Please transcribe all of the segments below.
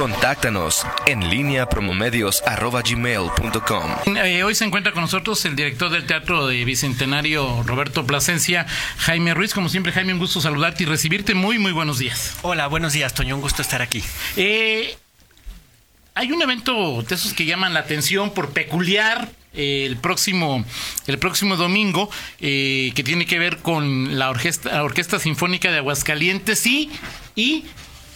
Contáctanos en línea promomedios.com. Eh, hoy se encuentra con nosotros el director del Teatro de Bicentenario, Roberto Plasencia, Jaime Ruiz. Como siempre, Jaime, un gusto saludarte y recibirte. Muy, muy buenos días. Hola, buenos días, Toño. Un gusto estar aquí. Eh, hay un evento de esos que llaman la atención por peculiar, eh, el próximo el próximo domingo eh, que tiene que ver con la orquesta, la orquesta sinfónica de Aguascalientes y y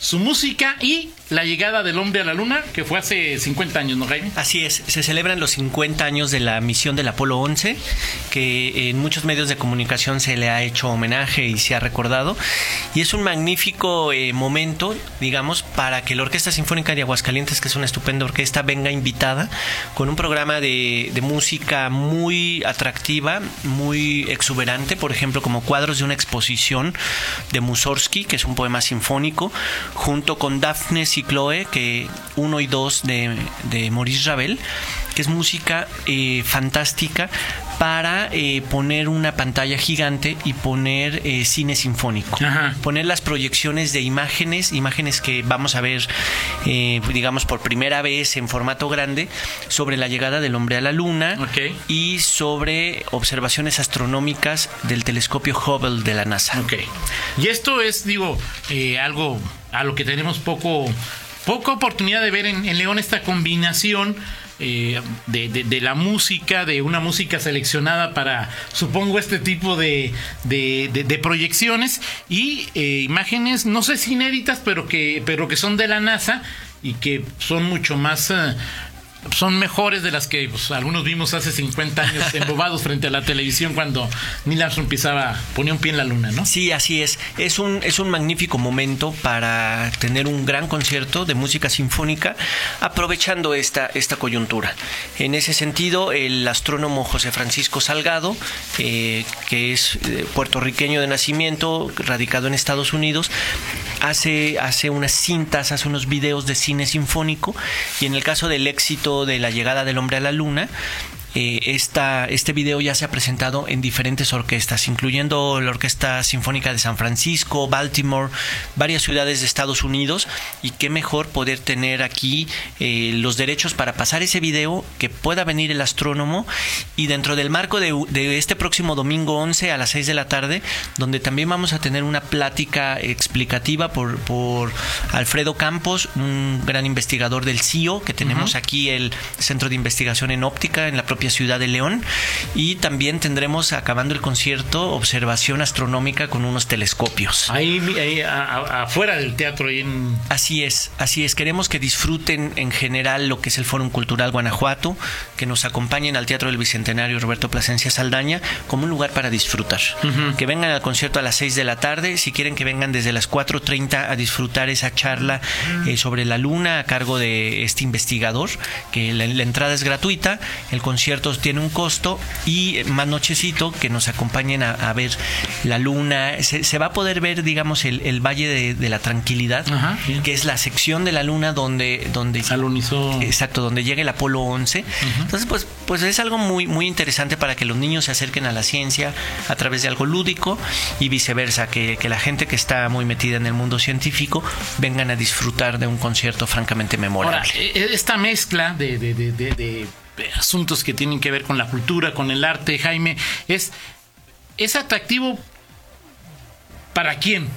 su música y la llegada del hombre a la luna, que fue hace 50 años, ¿no, Jaime? Así es, se celebran los 50 años de la misión del Apolo 11, que en muchos medios de comunicación se le ha hecho homenaje y se ha recordado, y es un magnífico eh, momento, digamos, para que la Orquesta Sinfónica de Aguascalientes, que es una estupenda orquesta, venga invitada con un programa de, música muy atractiva, muy exuberante, por ejemplo, como cuadros de una exposición de Mussorgsky, que es un poema sinfónico, junto con Daphnes y Chloe, que uno y dos de, de Maurice Ravel, que es música eh, fantástica para eh, poner una pantalla gigante y poner eh, cine sinfónico. Ajá. Poner las proyecciones de imágenes, imágenes que vamos a ver, eh, digamos, por primera vez en formato grande, sobre la llegada del hombre a la luna y sobre observaciones astronómicas del telescopio Hubble de la NASA. Y esto es, digo, algo a lo que tenemos poco, poca oportunidad de ver en, León, esta combinación eh, de, de- la música, de una música seleccionada para, supongo, este tipo de, de- de- de proyecciones y eh, imágenes, no sé si inéditas, pero que, pero que son de la NASA y que son mucho más... eh, son mejores de las que pues, algunos vimos hace 50 años embobados frente a la televisión cuando Neil Armstrong pisaba, ponía un pie en la luna, ¿no? Sí, así es. Es un, es un magnífico momento para tener un gran concierto de música sinfónica aprovechando esta, esta coyuntura. En ese sentido, el astrónomo José Francisco Salgado, eh, que es eh, puertorriqueño de nacimiento, radicado en Estados Unidos, hace, hace unas cintas, hace unos videos de cine sinfónico y en el caso del éxito de la llegada del hombre a la luna, eh, esta, este video ya se ha presentado en diferentes orquestas, incluyendo la Orquesta Sinfónica de San Francisco, Baltimore, varias ciudades de Estados Unidos. Y qué mejor poder tener aquí eh, los derechos para pasar ese video, que pueda venir el astrónomo. Y dentro del marco de, de este próximo domingo 11 a las 6 de la tarde, donde también vamos a tener una plática explicativa por, por Alfredo Campos, un gran investigador del CIO, que tenemos aquí el Centro de Investigación en Óptica en la propia ciudad de León. Y también tendremos, acabando el concierto, observación astronómica con unos telescopios. Ahí, ahí, a- a- afuera del teatro, ahí en... Así es, así es. Queremos que disfruten en general lo que es el Fórum Cultural Guanajuato, que nos acompañen al Teatro del Bicentenario Roberto Plasencia Saldaña como un lugar para disfrutar. Que vengan al concierto a las 6 de la tarde, si quieren que vengan desde las 4.30 a disfrutar esa charla eh, sobre la luna a cargo de este investigador, que la, la entrada es gratuita, el concierto tiene un costo y más nochecito que nos acompañen a, a ver la luna. Se, se va a poder ver, digamos, el, el Valle de, de la Tranquilidad, Ajá. que es la sección de la luna donde, donde Salonizó. Exacto, donde llega el Apolo 11. Entonces, pues, pues es algo muy, muy interesante para que los niños se acerquen a la ciencia a través de algo lúdico y viceversa, que, que la gente que está muy metida en el mundo científico vengan a disfrutar de un concierto francamente memorable. Ahora, eh, esta mezcla de, de- de- de- de asuntos que tienen que ver con la cultura, con el arte, Jaime, es, es atractivo para quién?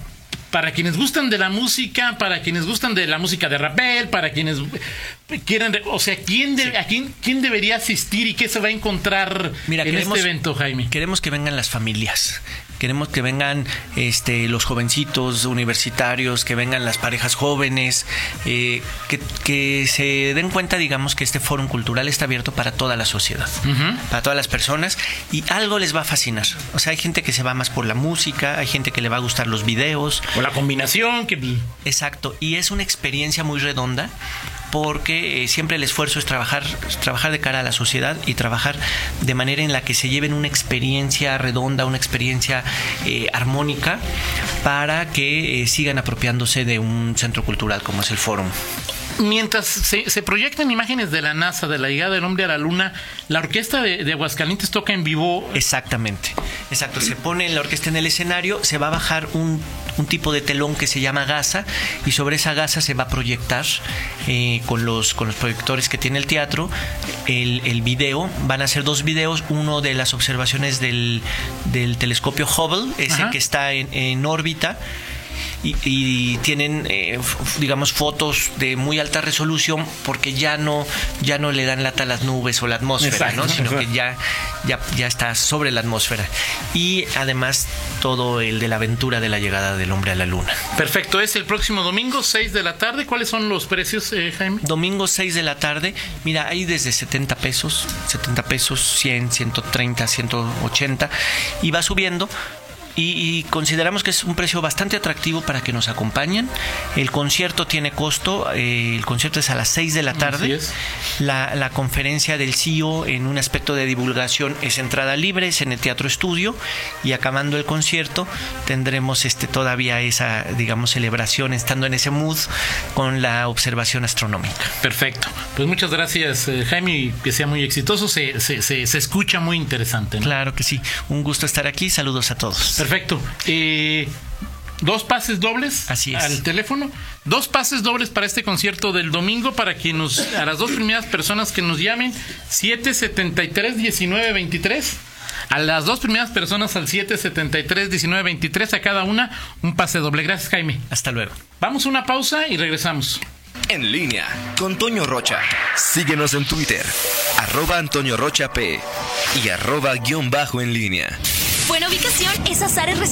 Para quienes gustan de la música, para quienes gustan de la música de Rapel, para quienes quieren, o sea, ¿quién, de- a quién, quién debería asistir y qué se va a encontrar Mira, en queremos- este evento, Jaime? Queremos que vengan las familias. Queremos que vengan este, los jovencitos universitarios, que vengan las parejas jóvenes, eh, que, que se den cuenta, digamos, que este foro cultural está abierto para toda la sociedad, para todas las personas, y algo les va a fascinar. O sea, hay gente que se va más por la música, hay gente que le va a gustar los videos, O la combinación, que Exacto, y es una experiencia muy redonda porque eh, siempre el esfuerzo es trabajar, trabajar de cara a la sociedad y trabajar de manera en la que se lleven una experiencia redonda, una experiencia eh, armónica para que eh, sigan apropiándose de un centro cultural como es el Fórum. Mientras se, se proyectan imágenes de la NASA, de la llegada del hombre a la Luna, la orquesta de, de Aguascalientes toca en vivo. Exactamente, exacto. Se pone la orquesta en el escenario, se va a bajar un un tipo de telón que se llama gasa y sobre esa gasa se va a proyectar eh, con, los, con los proyectores que tiene el teatro el, el video. Van a ser dos videos, uno de las observaciones del, del telescopio Hubble, ese Ajá. que está en, en órbita. Y, y tienen eh, digamos fotos de muy alta resolución porque ya no ya no le dan lata a las nubes o la atmósfera Exacto, ¿no? sino exacto. que ya, ya ya está sobre la atmósfera y además todo el de la aventura de la llegada del hombre a la luna Perfecto, es el próximo domingo, 6 de la tarde. ¿Cuáles son los precios, eh, Jaime? Domingo 6 de la tarde, mira, hay desde 70 pesos, 70 pesos, 100, 130, 180 y va subiendo. Y, y consideramos que es un precio bastante atractivo para que nos acompañen. El concierto tiene costo, eh, el concierto es a las 6 de la tarde. es. La, la conferencia del CEO en un aspecto de divulgación es entrada libre, es en el Teatro Estudio y acabando el concierto tendremos este todavía esa, digamos, celebración estando en ese mood con la observación astronómica. Perfecto. Pues muchas gracias, eh, Jaime, que sea muy exitoso. Se, se, se, se escucha muy interesante. ¿no? Claro que sí, un gusto estar aquí, saludos a todos. Perfecto. Eh, dos pases dobles Así es. al teléfono. Dos pases dobles para este concierto del domingo para que nos, a las dos primeras personas que nos llamen, 773-1923. A las dos primeras personas al 773-1923, a cada una un pase doble. Gracias, Jaime. Hasta luego. Vamos a una pausa y regresamos. En línea con Toño Rocha. Síguenos en Twitter, arroba Antonio Rocha P y arroba guion bajo en línea. Buena ubicación es Azares Residencial.